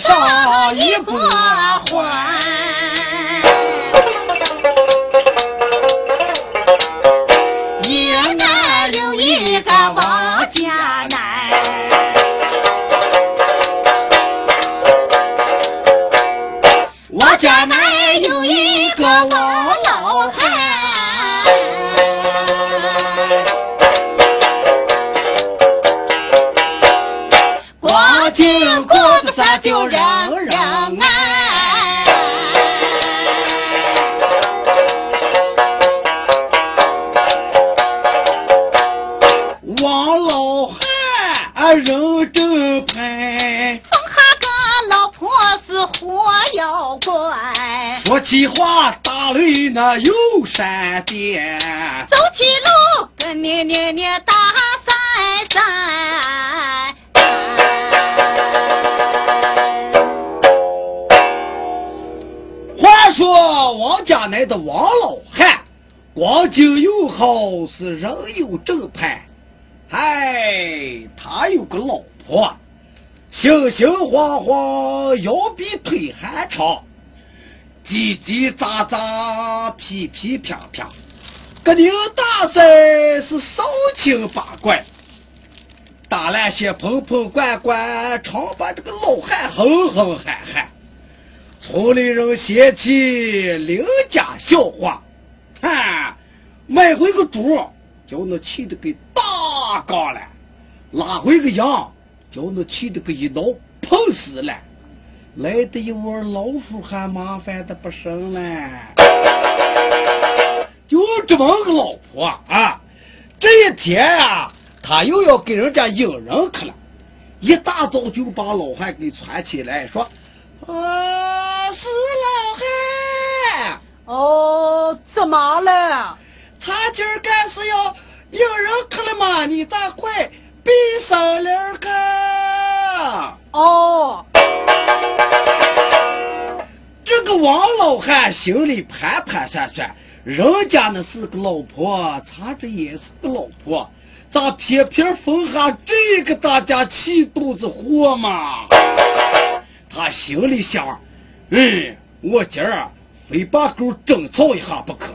少一个还。一俺有一个王家男，我家男怪，说起话打雷那有闪电，走起路跟你年年打三三。话说王家来的王老汉，光景又好，是人有正派。哎，他有个老婆，心心慌慌，腰比腿还长，叽叽喳喳，噼噼啪啪，个领大赛是烧情八怪，打烂些盆盆罐罐，常把这个老汉哼哼喊喊。村里人嫌弃，邻家笑话，哈，买回个猪，叫那气得给大缸了；拉回个羊，叫那气得给一刀碰死了。来的一窝老鼠还麻烦的不胜了。就这么个老婆啊，这一天啊，他又要给人家引人去了，一大早就把老汉给传起来，说：“啊，是老汉，哦，怎么了？他今儿干是要引人去了吗？你咋快闭上帘老汉心里盘盘算算，人家那是个老婆，咱这也是个老婆，咋偏偏分下这个大家气肚子火嘛？他心里想，嗯，我今儿非把狗争吵一下不可。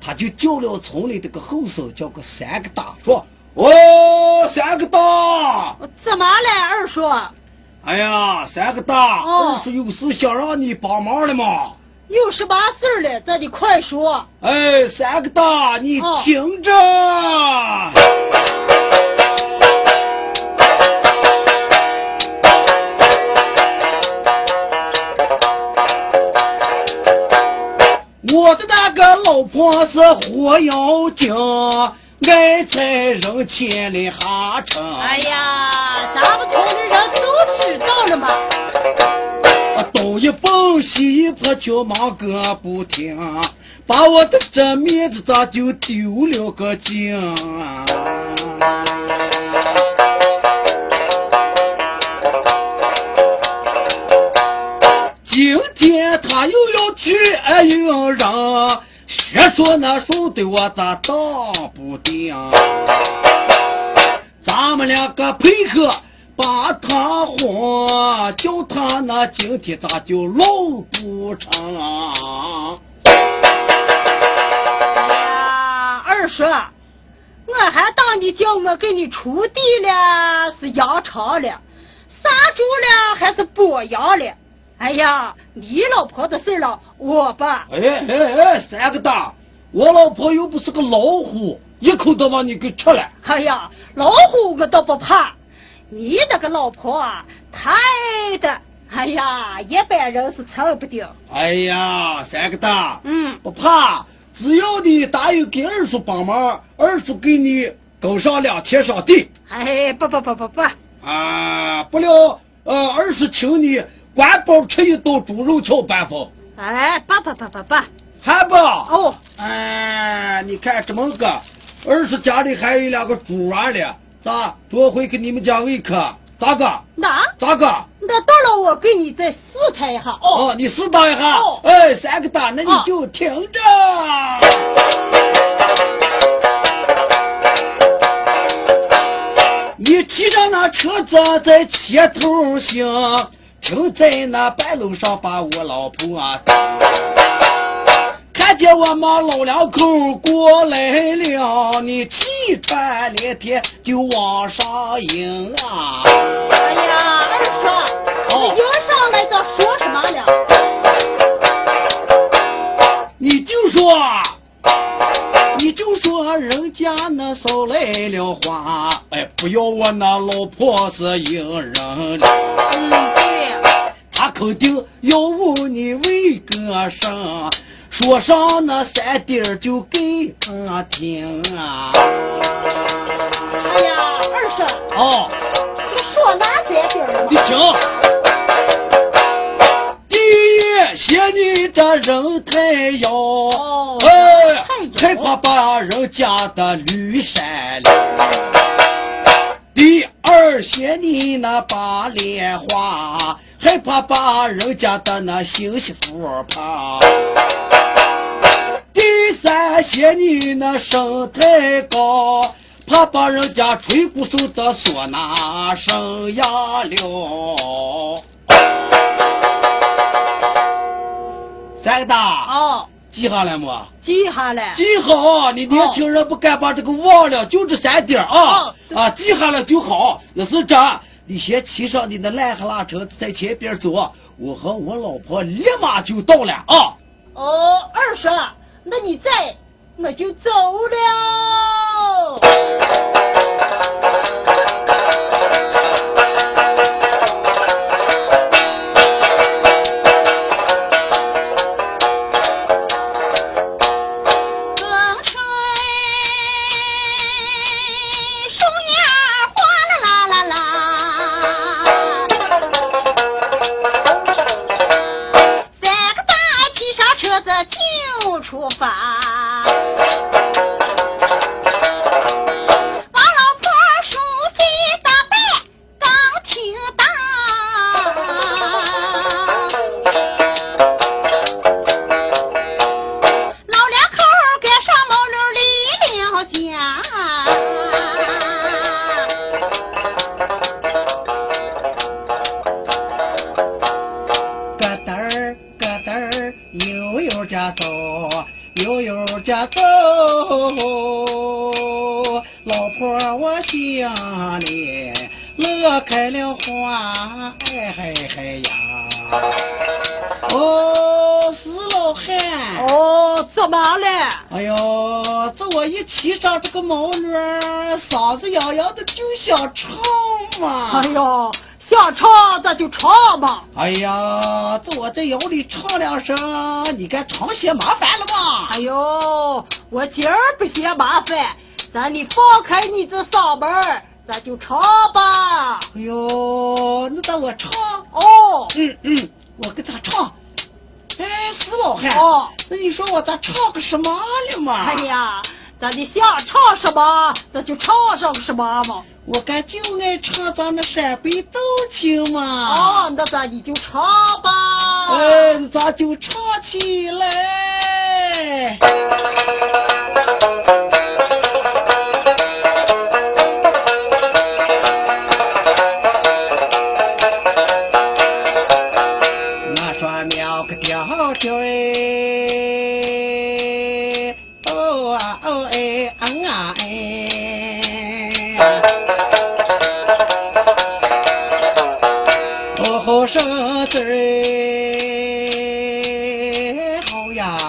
他就叫了村里这个后生，叫个三个大，说：“哦，三个大，怎么了，二叔？哎呀，三个大，二叔有事想让你帮忙的嘛。有什么事儿了？咱得快说。哎，三个大，你哦听着。我的那个老婆是活妖精，爱在人前里哈成。哎呀，咱们村的人西一坡，就忙个不停，把我的这面子咋就丢了个净？今天他又要去引人，学说那书对我咋当不定？咱们两个配合把他哄，叫他那今天咋就老不成？二叔，我还当你叫我给你锄地了，是扬场了，杀猪了还是剥羊了？哎呀，你老婆的事了，我吧，哎哎哎，三个大，我老婆又不是个老虎，一口都把你给吃了。哎呀，老虎我倒不怕，你那个老婆啊，太的，哎呀，一般人是撑不掉。哎呀，三个大，嗯，不怕，只要你答应给二叔帮忙，二叔给你耕上两天上地。哎，不不不不不，啊，不了，呃，二叔请你管饱吃一顿猪肉荞半封，哎，不不不不不，还不？哦，哎，你看这么个，二叔家里还有两个猪娃呢，咋捉回给你们家喂去？咋个？那咋个？那到了我给你再试探一下哦。哦，你试探一下。哦哎，三个大，那你哦就听着。你骑着那车子在前头行，停在那半路上把我老婆啊。看见我们老两口过来了，你气喘连天就往上迎啊！哎呀，二叔，你迎上来这说什么了？你就说，你就说人家那捎来了花，哎，不要我那老婆是迎人了。嗯，对，他肯定要问你为个啥。说上那三点就给他听啊！哎呀，二婶，哦，你说哪三弟儿了？你听，第一嫌你这人太妖，哦，哎，太害怕把人家的驴山了。第二嫌你那把莲花，害怕把人家的那新媳妇怕。第三嫌你那身太高，怕把人家吹鼓手的唢呐声哑了。三个大哦，记下来没？记下来。记好，你年轻人不敢把这个忘了，就这三点啊哦啊，记下来就好。那是这，你先骑上你的烂哈拉车在前边走，我和我老婆立马就到了啊。哦，二婶，那你在，我就走了。家走，悠悠家走。老婆我想你乐开了花，哎嗨嗨呀！哦，死老汉！哦，怎么了？哎呦，这我一骑上这个毛驴，嗓子痒痒的就想唱嘛。哎呦，想唱那就唱吧。哎呀，这我在窑里唱两声，你该唱些麻烦了吧？哎呦，我今儿不嫌麻烦，咱你放开你这嗓门儿，咱就唱吧。哎呦，那咱我唱，哦，嗯嗯，我给他唱。哎，死老汉，哦，那你说我咋唱个什么了嘛？哎，呀，咱你想唱什么，咱就唱上什么嘛。我该就爱唱咱那陕北奏情嘛。啊，那咱你就唱吧。哎，咱就唱起来。我说苗个调调哎，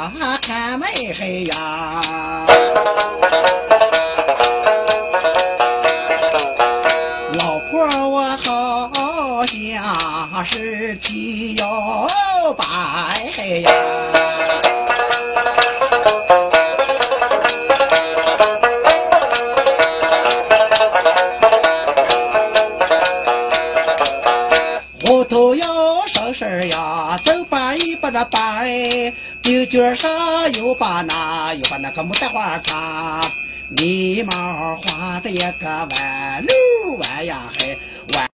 啊看妹黑呀。老婆我好像是七幺八嘿呀。我都要上身呀走吧一把他八哎，鬓角上又把那又把那个牡丹花插，眉毛画的一个弯溜弯呀嘿弯。